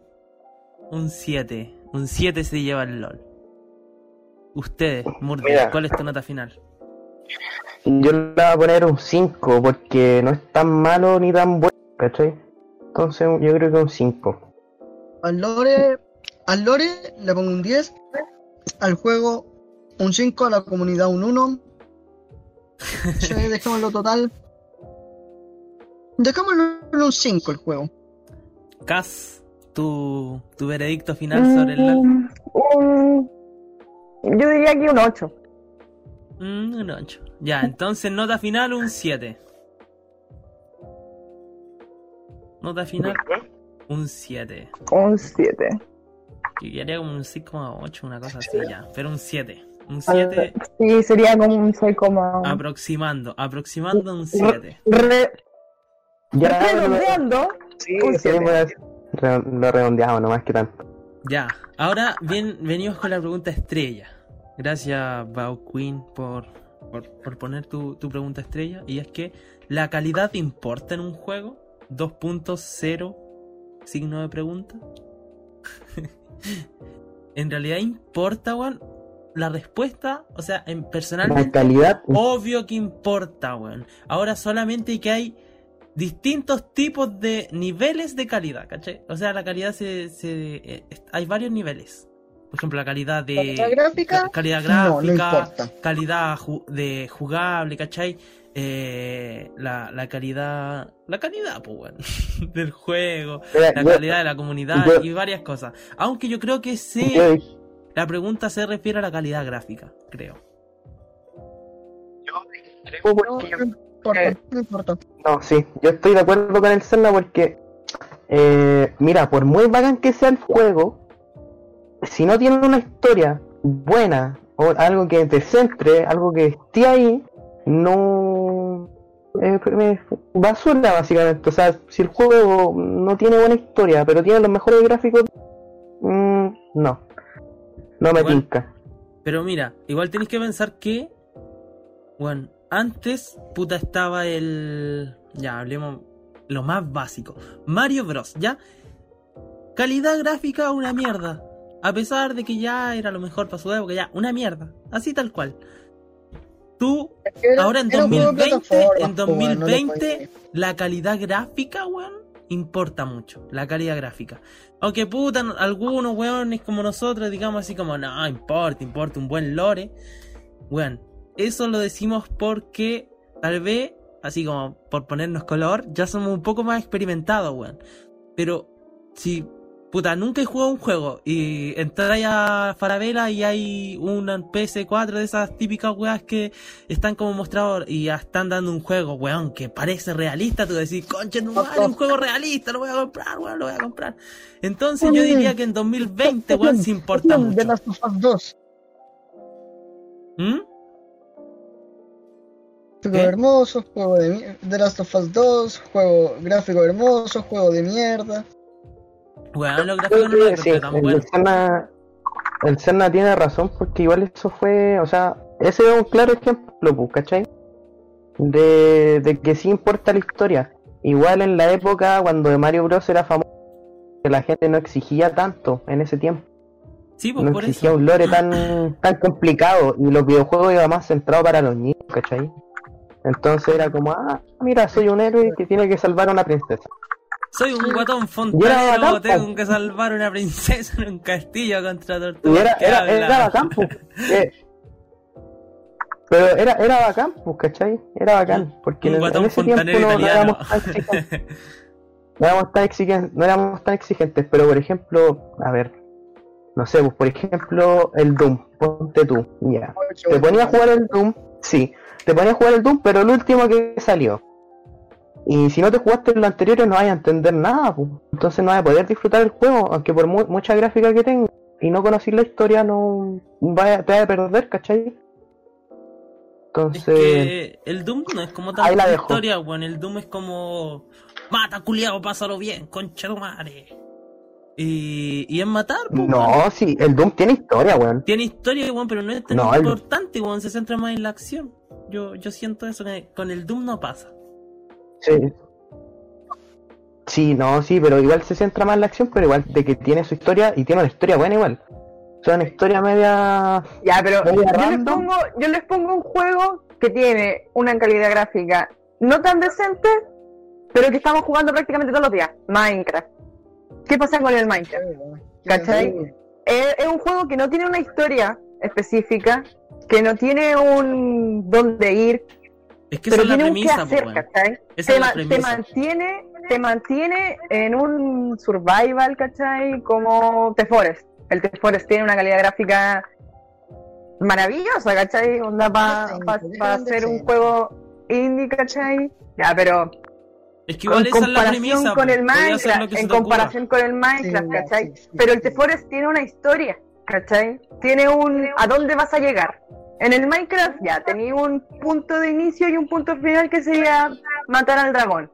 Un 7. Un 7 se lleva el LOL. Ustedes, Murdy, Mira. ¿cuál es tu nota final? Yo le voy a poner un 5 porque no es tan malo ni tan bueno, ¿cachai? Entonces yo creo que un 5. Al lore. Al lore le pongo un 10. Al juego un 5. A la comunidad un 1. *laughs* Sí, dejémoslo total. Dejémoslo en un 5 el juego. Cas, tu, tu veredicto final sobre el LOL. Mm, un- yo diría que un 8. Mm, un 8. Ya, entonces nota final un 7. Nota final un 7. Un 7. Que quedaría como un 6,8, una cosa así ya. Pero un 7. Un 7 Sí, sería como un 6, como... aproximando. Aproximando un 7. Re- Ya, redondeando, sí, un lo redondeamos nomás que tanto. Ya, ahora bien, venimos con la pregunta estrella. Gracias, Bao Queen, por, por, por poner tu, tu pregunta estrella. Y es que, ¿la calidad importa en un juego? 2.0 signo de pregunta. *laughs* en realidad importa, weón. La respuesta, o sea, en La personalmente, calidad, obvio que importa, weón. Ahora solamente que hay distintos tipos de niveles de calidad, ¿cachai? O sea, la calidad se, se eh, hay varios niveles. Por ejemplo, la calidad de ¿Calidad gráfica? ca- calidad No, no gráfica, calidad ju- de jugable, ¿cachai? Eh, la, la calidad, la calidad, pues, *laughs* del juego, Mira, la yo- calidad de la comunidad yo- y varias cosas. Aunque yo creo que sí, yo- la pregunta se refiere a la calidad gráfica, creo. Yo- no importa, no importa. No, sí, yo estoy de acuerdo con el Zelda porque, eh, mira, por muy bacán que sea el juego, si no tiene una historia buena o algo que te centre, algo que esté ahí, no. eh, es basura, básicamente. O sea, si el juego no tiene buena historia, pero tiene los mejores gráficos, mm, no. No me Bueno. tinca. Pero mira, igual tenéis que pensar que, bueno, antes, puta, estaba el... Ya, hablemos lo más básico. Mario Bros, ¿ya? Calidad gráfica, una mierda. A pesar de que ya era lo mejor para su época, ya, una mierda. Así tal cual. Tú, Era- ahora en era un juego de 2020, plataformas, en po, weón, no le 2020, podía- la calidad gráfica, weón, importa mucho. La calidad gráfica. Aunque puta, algunos weones como nosotros, digamos así como, no, importa, importa un buen lore. Weón, eso lo decimos porque tal vez, así como por ponernos color, ya somos un poco más experimentados, weón. Pero si, puta, nunca he jugado un juego y entráis a Farabela y hay una PS4 de esas típicas weas que están como mostrador y ya están dando un juego, weón, que parece realista, tú decís, conche, no vale, un juego realista, lo voy a comprar, weón, lo voy a comprar. Entonces yo diría que en 2020, weón, se importa De mucho. Last of Us 2. ¿Mm? Gráficos ¿Qué? hermosos, juego de The Last of Us 2, juego gráfico hermoso, juego de mierda. Weón, los Creo gráficos no los que sí, tan el, buenos. Cerna, el Cerna tiene razón porque igual eso fue, o sea, ese es un claro ejemplo, pues, ¿cachai? De, de que sí importa la historia. Igual en la época cuando Mario Bros era famoso, que la gente no exigía tanto en ese tiempo. Sí, pues no por eso. un lore tan, tan complicado y los videojuegos iban más centrados para los niños, ¿cachai? Entonces era como, ah, mira, soy un héroe que tiene que salvar a una princesa. Soy un guatón fontanero, tengo que salvar a una princesa en un castillo contra tortugas. era, era, era bacán, pues. Eh, Pero era, era bacán, pues, ¿cachai? Era bacán. Porque Un en, ese tiempo fontanero no, éramos tan exigentes. *laughs* No éramos, tan exigentes, no éramos tan exigentes, pero por ejemplo, a ver, no sé, pues por ejemplo, el Doom, ponte tú, ya. Te ponía a jugar el Doom, sí, te ponía a jugar el Doom, pero el último que salió. Y si no te jugaste los anteriores no vas a entender nada, pues. entonces no vas a poder disfrutar el juego, aunque por mu- mucha gráfica que tenga y no conocer la historia no vaya, te vas a perder, ¿cachai? Es Entonces, que el Doom no es como dejo. historia, weón. El Doom es como. Mata, culiao, pásalo bien, concha tu madre. Y, y es matar, weón. no, sí, el Doom tiene historia, weón. Tiene historia, weón, pero no es tan No, el- importante, weón. Se centra más en la acción. Yo, yo siento eso, que con el Doom no pasa. Sí. Sí, no, sí, pero igual se centra más en la acción, pero igual de que tiene su historia y tiene una historia buena igual. O sea, una historia media... Ya, pero Media yo les, pongo, yo les pongo un juego que tiene una calidad gráfica no tan decente, pero que estamos jugando prácticamente todos los días. Minecraft. ¿Qué pasa con el Minecraft? ¿Cachai? Es, es un juego que no tiene una historia específica, que no tiene un dónde ir, Es que pero esa es la premisa, hacer, pues, weón. ¿cachai? Esa Te, es la ma- te premisa. mantiene, te mantiene en un survival, ¿cachai? Como The Forest. El The Forest tiene una calidad gráfica maravillosa, ¿cachai? Onda para Decente, hacer un juego indie, ¿cachai? Ya, pero Es que igual en esa es la comparación premisa. con el Minecraft, en ocurra. comparación con el Minecraft, Sí, ¿cachai? sí, sí, Pero el The. Forest tiene una historia, ¿cachai? Tiene un a dónde vas a llegar. En el Minecraft ya tenía un punto de inicio y un punto final que sería matar al dragón.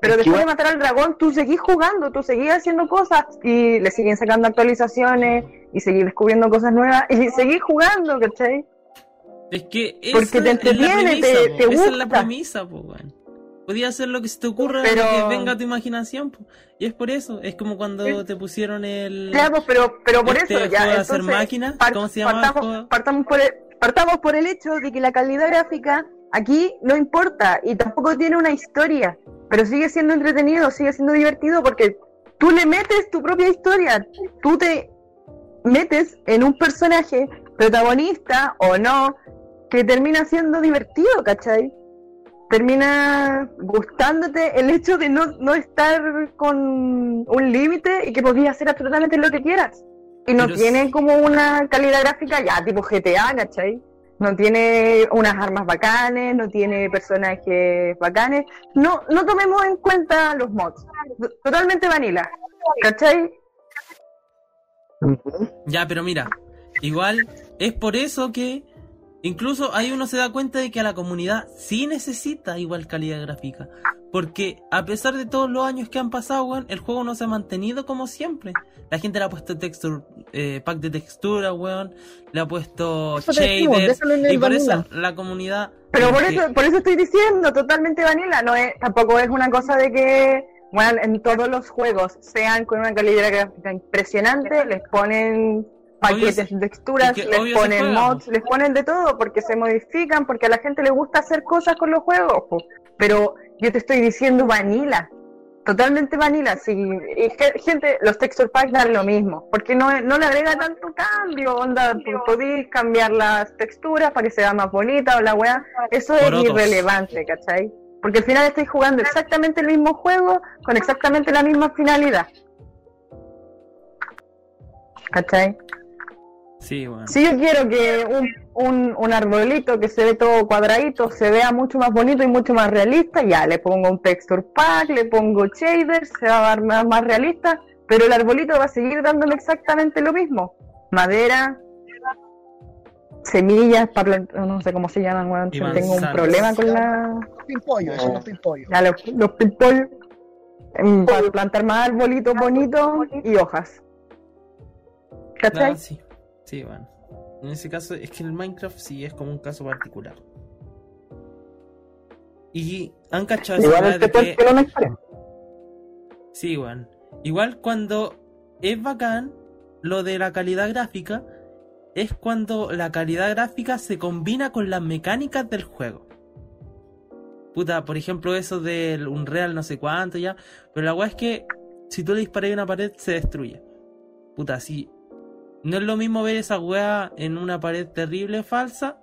Pero después de matar al dragón, tú seguís jugando, tú seguís haciendo cosas y le siguen sacando actualizaciones y seguís descubriendo cosas nuevas y seguís jugando, ¿cachai? Es que Porque esa te es la entretiene, premisa, te- te Esa es la gusta. premisa, po, weón. Podía hacer lo que se te ocurra, Pero- que venga a tu imaginación, po. Y es por eso, es como cuando Sí. te pusieron el... Ya, pues, pero, pero por este eso ya. de hacer entonces, máquinas, par- ¿cómo se llama partamos, partamos por el, partamos por el hecho de que la calidad gráfica aquí no importa y tampoco tiene una historia, pero sigue siendo entretenido, sigue siendo divertido porque tú le metes tu propia historia, tú te metes en un personaje protagonista o no que termina siendo divertido, ¿cachai? Termina gustándote el hecho de no, no estar con un límite y que podías hacer absolutamente lo que quieras. Y no Pero tiene sí. como una calidad gráfica ya tipo GTA, ¿cachai? No tiene unas armas bacanes, no tiene personajes bacanes. No, no tomemos en cuenta los mods. Totalmente vanilla. ¿Cachai? Ya, pero mira, igual es por eso que incluso ahí uno se da cuenta de que a la comunidad sí necesita igual calidad gráfica. Porque a pesar de todos los años que han pasado, weón, el juego no se ha mantenido como siempre. La gente le ha puesto texture, eh, pack de textura, weón, le ha puesto Eso shaders. Y por vanilla. eso la comunidad... Pero por que- eso, por eso estoy diciendo, totalmente vanilla, no es, tampoco es una cosa de que, bueno, en todos los juegos sean con una calidad gráfica impresionante, les ponen paquetes se- de texturas, es que les se ponen mods, les ponen de todo, porque se modifican, porque a la gente le gusta hacer cosas con los juegos, po. pero yo te estoy diciendo vanilla, totalmente vanilla, si, y ge- gente, los texture packs dan lo mismo, porque no, no le agrega tanto cambio, onda, podéis cambiar las texturas para que sea más bonita o la weá, eso es Porotos. irrelevante, ¿cachai? Porque al final estáis jugando exactamente el mismo juego con exactamente la misma finalidad. ¿Cachai? Sí. Si yo quiero que un, un, un arbolito que se ve todo cuadradito se vea mucho más bonito y mucho más realista, ya le pongo un texture pack, le pongo shaders, se va a ver más, más realista, pero el arbolito va a seguir dándome exactamente lo mismo. Madera, semillas para plantar, no sé cómo se llaman, weón. Y Tengo un problema con la. Los pimpollos, son los pimpollos. Ya, los, los pimpollos. em, Para plantar más arbolitos bonitos y hojas. ¿Cachai? Ah, sí, sí, bueno. En ese caso, es que el Minecraft sí es como un caso particular. Y han cachado Igual este de que. Sí, weón. Igual cuando es bacán lo de la calidad gráfica, es cuando la calidad gráfica se combina con las mecánicas del juego. Puta, por ejemplo, eso del Unreal no sé cuánto ya. Pero la weá es que si tú le disparas a una pared se destruye. Puta, sí. No es lo mismo ver esa weá en una pared terrible falsa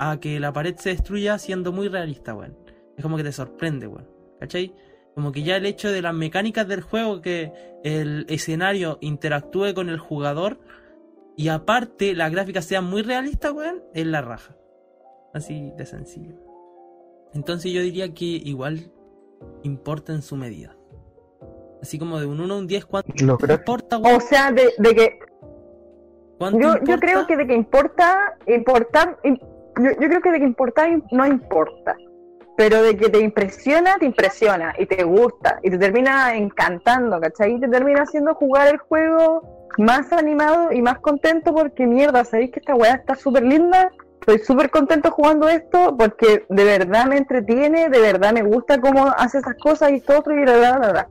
a que la pared se destruya siendo muy realista, weón. Es como que te sorprende, weón. ¿Cachai? Como que ya el hecho de las mecánicas del juego, que el escenario interactúe con el jugador y aparte la gráfica sea muy realista, weón, es la raja. Así de sencillo. Entonces yo diría que igual importa en su medida. Así como de un 1 a un 10, ¿cuánto importa, weón? O sea, de, de que ¿Cuánto yo, yo importa? creo que de que importa, importar, im- yo, yo creo que de que importar im- no importa, pero de que te impresiona, te impresiona y te gusta y te termina encantando, ¿cachai? Y te termina haciendo jugar el juego más animado y más contento porque mierda, ¿sabéis que esta weá está súper linda? Estoy súper contento jugando esto porque de verdad me entretiene, de verdad me gusta cómo hace esas cosas y todo otro y la verdad, la verdad.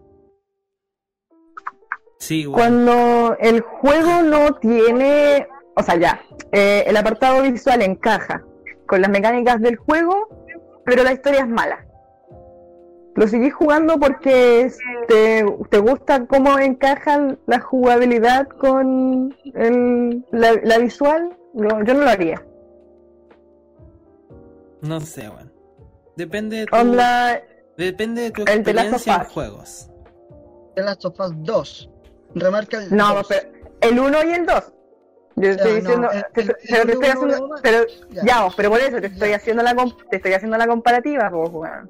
Sí. Cuando el juego no tiene, o sea, ya, eh, el apartado visual encaja con las mecánicas del juego, pero la historia es mala. Lo seguís jugando porque te, te gusta cómo encaja la jugabilidad con el- la, la visual. No, yo no lo haría. No sé, weón. Depende de tu, Onda, depende de tu experiencia en juegos. The Last of Us 2. Remarca el no, 2. pero el 1 y el 2. Yo estoy no, diciendo, el- te- el- pero el te estoy haciendo, pero Ya. Ya, pero por eso te estoy Ya. haciendo la com- te estoy haciendo la comparativa, po, weón.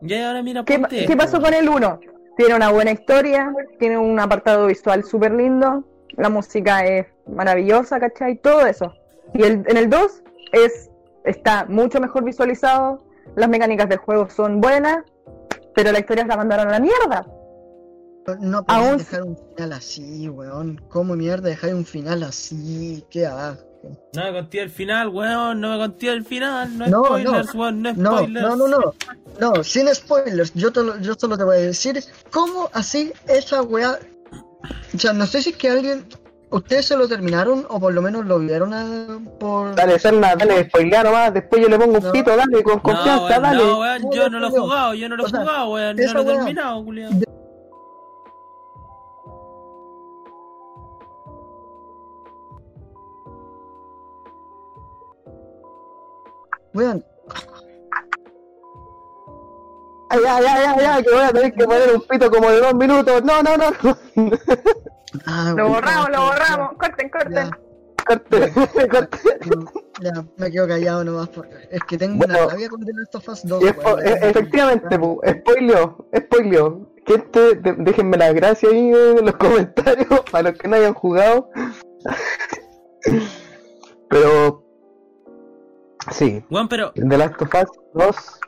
Y ahora mira, ¿Qué, ponte ¿Qué pasó con el 1? Tiene una buena historia, tiene un apartado visual súper lindo, la música es maravillosa, ¿cachai? Todo eso. Y el, en el 2 es, está mucho mejor visualizado, las mecánicas del juego son buenas, pero la historia se la mandaron a la mierda. No podés Aún- dejar un final así, weón. ¿Cómo mierda dejar un final así? ¿Qué asco? No me conté el final, weón. No me conté el final. No, No, spoilers, weón. No No, spoilers. no, no, no. No, sin spoilers. Yo, te lo- yo solo te voy a decir cómo así esa weá. O sea, no sé si es que alguien. Ustedes se lo terminaron o por lo menos lo vieron a- por. Dale, Serna, dale, spoilear nomás, después yo le pongo un No. pito, dale, con No, confianza, weón, dale. no, weón, No, yo no lo he no. jugado, yo no lo he O jugado, weón. No lo he terminado, culiao. Weón, Ay, ay, ay, ay, ay, que voy a tener que poner un pito como de dos minutos. No, no, no, no. ah, Lo borramos, lo borramos. Corten, corten. Ya, Corte, *laughs* corte. ya, me quedo callado nomás porque es que tengo Bueno. una rabia con The Last of Us 2. Y espo- weón. e- efectivamente, pu, spoileo, spoileo. Gente, de- déjenme las gracias ahí en los comentarios *laughs* para los que no hayan jugado. *laughs* Pero, sí, Weón, pero. The Last of Us 2,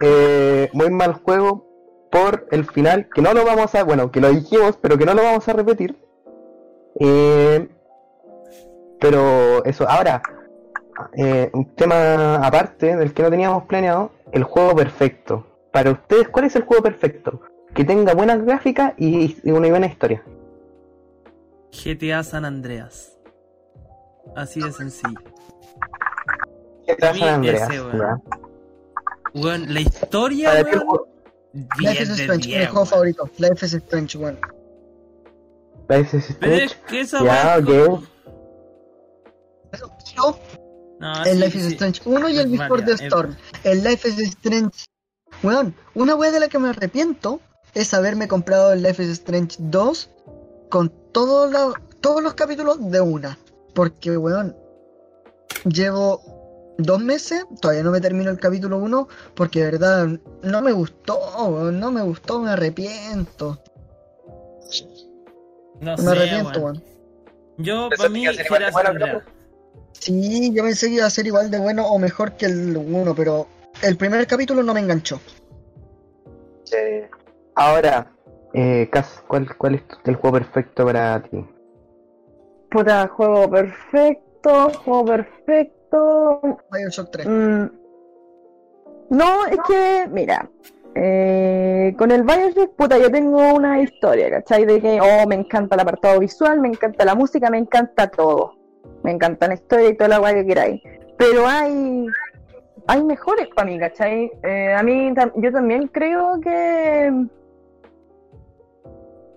eh, muy mal juego por el final, que no lo vamos a, bueno, que lo dijimos, pero que no lo vamos a repetir. Eh, pero eso, ahora, eh, un tema aparte del que no teníamos planeado, el juego perfecto. Para ustedes, ¿cuál es el juego perfecto? Que tenga buenas gráficas y, y una buena historia. GTA San Andreas. Así de sencillo. San Andreas, ese, weón. la historia, weón. Life 10 is Strange, mi 10, juego favorito. Life is Strange, weón. Life is Pero Strange. es que esa Ya, weá es ok. como- Pero, pero No, el sí, Life is sí. Strange 1 y el Before the Storm. El Life is Strange. Weón, una wea de la que me arrepiento es haberme comprado el Life is Strange 2 con todo la- todos los capítulos de una. Porque, weón, llevo dos meses, todavía no me termino el capítulo 1 porque de verdad no me gustó, weón, no me gustó, me arrepiento. No me sé, arrepiento, weón. Yo, para mí, bueno, Andrea. Sí, yo pensé que iba a ser igual de bueno o mejor que el 1, pero el primer capítulo no me enganchó. Eh, ahora, eh, Cas, ¿cuál, ¿cuál es el juego perfecto para ti? Puta, juego perfecto, juego perfecto. Bioshock 3. Mm, No, es que, mira, eh, con el Bioshock, puta, yo tengo una historia, ¿cachai? De que, oh, me encanta el apartado visual, me encanta la música, me encanta todo. Me encanta la historia y toda la guay que queráis. Pero hay, hay mejores para mí, ¿cachai? Eh, a mí, tam- yo también creo que...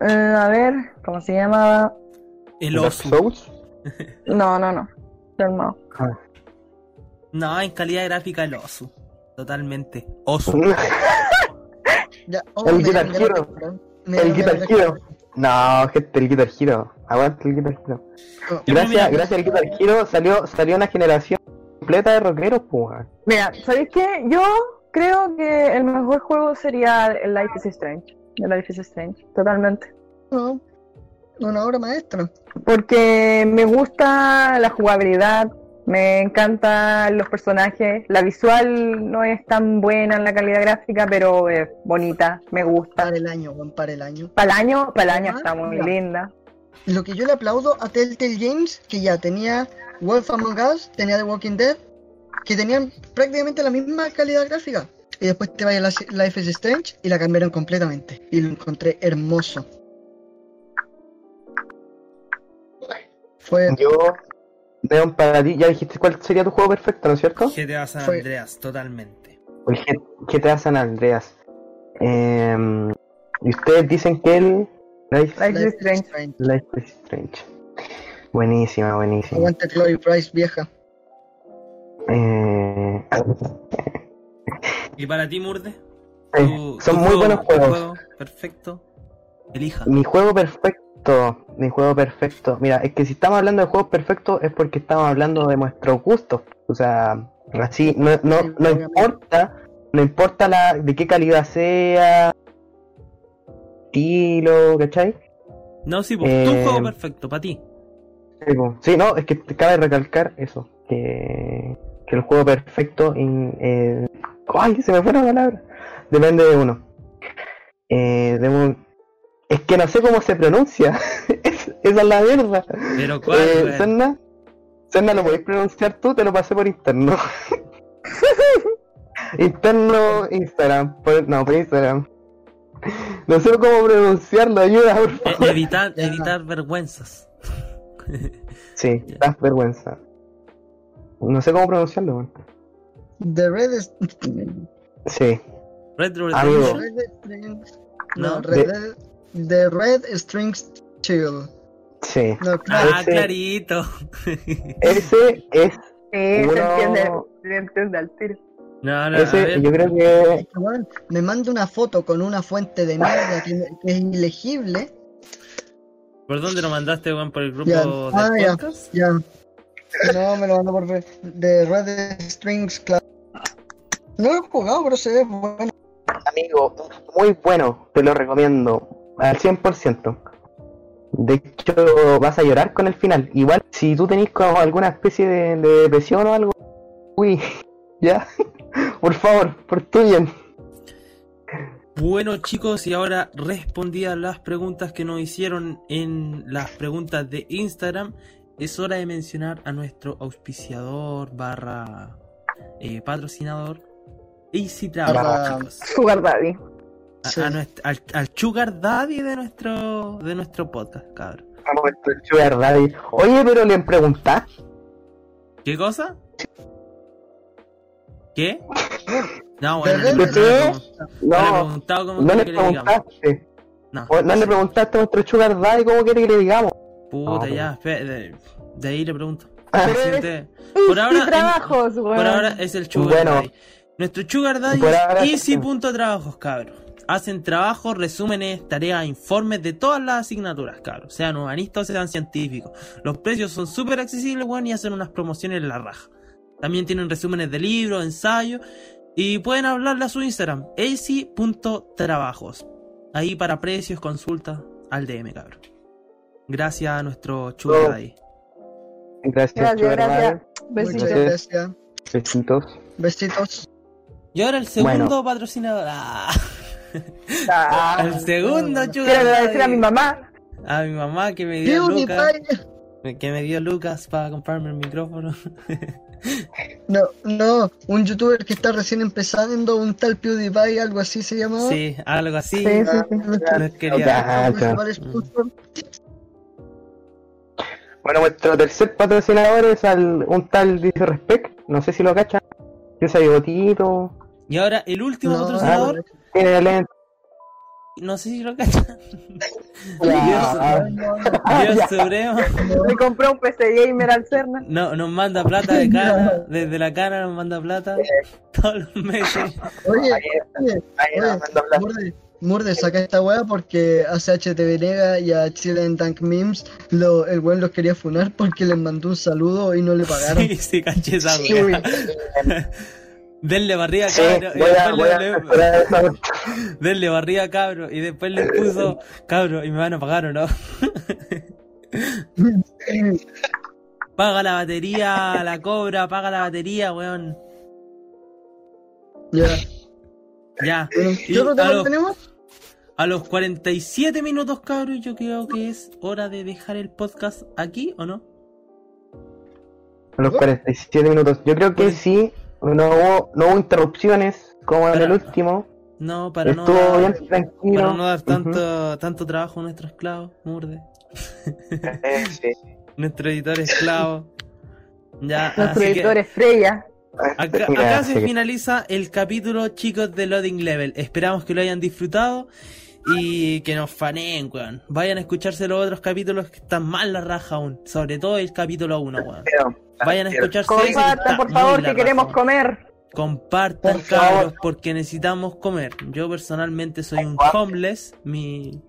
eh, a ver, ¿cómo se llamaba? El oso. No, no, no. Calmado. No, en calidad gráfica el oso. Totalmente. Oso. *laughs* Ya, oh, El Guitar Hero. El Guitar Hero. No, gente, el Guitar Hero. Aguante el Guitar Hero. Yo Gracias, gracias al Guitar Hero salió, salió una generación completa de rockeros, pues. Mira, ¿sabéis qué? Yo creo que el mejor juego sería el Life is Strange. El Life is Strange, totalmente. no, una obra maestra. Porque me gusta la jugabilidad, me encantan los personajes, la visual no es tan buena en la calidad gráfica, pero es bonita, me gusta. Para el año, para el año. Para el año, para el año Ah, está muy linda. Lo que yo le aplaudo a Telltale Games, que ya tenía Wolf Among Us, tenía The Walking Dead, que tenían prácticamente la misma calidad gráfica. Y después te vaya a la- Life is Strange y la cambiaron completamente. Y lo encontré hermoso. Fue Yo, Leon, para ti, ya dijiste cuál sería tu juego perfecto, ¿no es cierto? GTA San Fue- Andreas, totalmente. GTA San Andreas. Em, y ustedes dicen que el Life, Life is Strange. Life is Strange. Buenísima, buenísima. Aguante Chloe Price vieja. Eh, *laughs* ¿Y para ti, Murde? eh, son muy juego- buenos juegos. juego perfecto. Elija. Mi juego perfecto, mi juego perfecto. Mira, es que si estamos hablando de juegos perfectos es porque estamos hablando de nuestros gustos. O sea, así, no, no, no importa, no importa la, de qué calidad sea, estilo, ¿cachai? No, sí, pues, Eh, tu juego perfecto, para ti. Sí, po. Sí, no, es que te cabe recalcar eso, que, que el juego perfecto, in- eh, ay, se me fue la palabra, depende de uno. Eh, de un- es que no sé cómo se pronuncia, *laughs* Es- esa es la verdad. Pero cuál, Eh? Serna, Serna, ¿lo podéis pronunciar tú? Te lo pasé por interno. *laughs* interno Instagram, por- no, por Instagram. No sé cómo pronunciarlo, ayuda, por Eh, favor. evitar, Ya. evitar vergüenzas. Sí, Ya. *laughs* das vergüenza. No sé cómo pronunciarlo. The Red is... Sí. Red Dead. Red. No. No, Red, The Red Strings Chill. Sí. No, claro. Ah, Ese- clarito. Ese es Sí, se Uno- entiende, se entiende al tiro. No, no, ese, yo creo que me manda una foto con una fuente de mierda que, que es ilegible. ¿Por dónde lo mandaste, weón? ¿Por el grupo del Ah, ya. podcast? Ya. No, me lo mandó por. The Red Strings Club. No lo he jugado, pero se ve bueno. amigo, muy bueno, te lo recomiendo al 100%. De hecho, vas a llorar con el final. Igual, si tú tenés como alguna especie de, de depresión o algo, uy, *laughs* ya, por favor, por tu bien. Bueno chicos, y ahora respondí a las preguntas que nos hicieron en las preguntas de Instagram. Es hora de mencionar a nuestro auspiciador barra eh, patrocinador Easy Travel, chicos. Sugar Daddy. A- Sí. a nuest- al, al Sugar Daddy de nuestro de nuestro podcast, cabrón. Vamos, esto es sugar daddy. Oye, pero le preguntaste. ¿Qué cosa? ¿Qué? No, ¿De *laughs* bueno, no, le- no no No, no preguntaste. No, le preguntaste a nuestro sugar daddy cómo quiere que le digamos. puta, No, ya, de, de ahí le pregunto. Ah, Presidente, Por *laughs* ahora, en- trabajos. Por ahora es el Sugar Bueno. Daddy. Nuestro Sugar Daddy Por es Easy.trabajos, cabros. Hacen trabajos, resúmenes, tareas, informes de todas las asignaturas, cabros. Sean humanistas o sean científicos. Los precios son súper accesibles, weón, y hacen unas promociones en la raja. También tienen resúmenes de libros, ensayos. Y pueden hablarle a su Instagram, easy.trabajos. Ahí para precios, consultas, al DM, cabrón. Gracias a nuestro Oh. Daddy. Gracias, Gracias. Besitos. Gracias. Besitos. Besitos. Y ahora el segundo Bueno. patrocinador. Ah, Ah, el segundo Quiero Sugar agradecer a mi mamá. A mi mamá que me dio Lucas. Que me dio Lucas para comprarme el micrófono. *laughs* No, no, un youtuber que está recién empezando, un tal PewDiePie, algo así se llamaba. Sí, algo así. Sí, sí, sí. Quería- sponsor. Bueno, nuestro tercer patrocinador es al, un tal Disrespect. No sé si lo cachan. Ese bigotito. Y ahora el último No, patrocinador. Tiene lente. No sé si lo cachan. *laughs* Dios Supremo. *laughs* Me compré un PC Gamer al Cerna. No, nos manda plata de cara. *laughs* Desde la cara nos manda plata. Todos los meses. Oye, oye, oye. Murde, Murde, saca esta weá porque a CHT Venega y a Chilean Tank Memes lo, el weón los quería funar porque les mandó un saludo y no le pagaron. Sí, sí, caché esa Sí, wea. Denle barriga, Sí, cabro. voy a, a le-. *laughs* Denle barriga, cabro. Y después le puso, cabro, y me van a pagar o no. *laughs* Paga la batería, la cobra, paga la batería, weón. Ya. Ya. ¿Qué otro a tema los- tenemos? A los 47 minutos, cabro, yo creo que es hora de dejar el podcast aquí, ¿o no? A los 47 minutos. Yo creo que sí. No hubo, no hubo interrupciones como en el Para- último. No, para no dar, bien tranquilo. para no dar tanto, tanto trabajo a nuestro esclavo, Murde. Eh, *laughs* sí. Nuestro editor esclavo. Ya, Nuestro que- editor es Freya. Acá, *laughs* acá se finaliza el capítulo, chicos, de Loading Level. Esperamos que lo hayan disfrutado y que nos faneen, weón. Vayan a escucharse los otros capítulos que están más la raja aún. Sobre todo el capítulo 1, weón. Vayan a está Compartan, por favor, que queremos comer. Compartan, Por favor. cabros, porque necesitamos comer. Yo personalmente soy un homeless. Mi,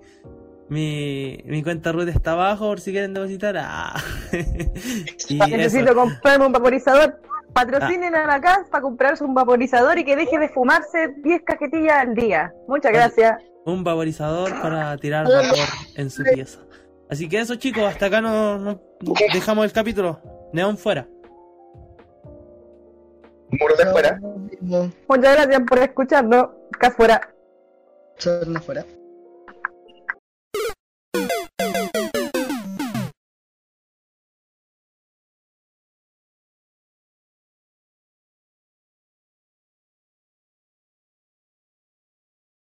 mi, mi cuenta root está abajo por si quieren depositar. Ah. *laughs* y Necesito eso. comprarme un vaporizador. Patrocinen a la casa para comprarse un vaporizador y que deje de fumarse 10 cajetillas al día. Muchas gracias. un vaporizador para tirar vapor en su pieza. Así que eso chicos, hasta acá nos no dejamos el capítulo. Neon fuera. Murder fuera. Muchas gracias por escucharnos. Acá fuera. Chorna fuera.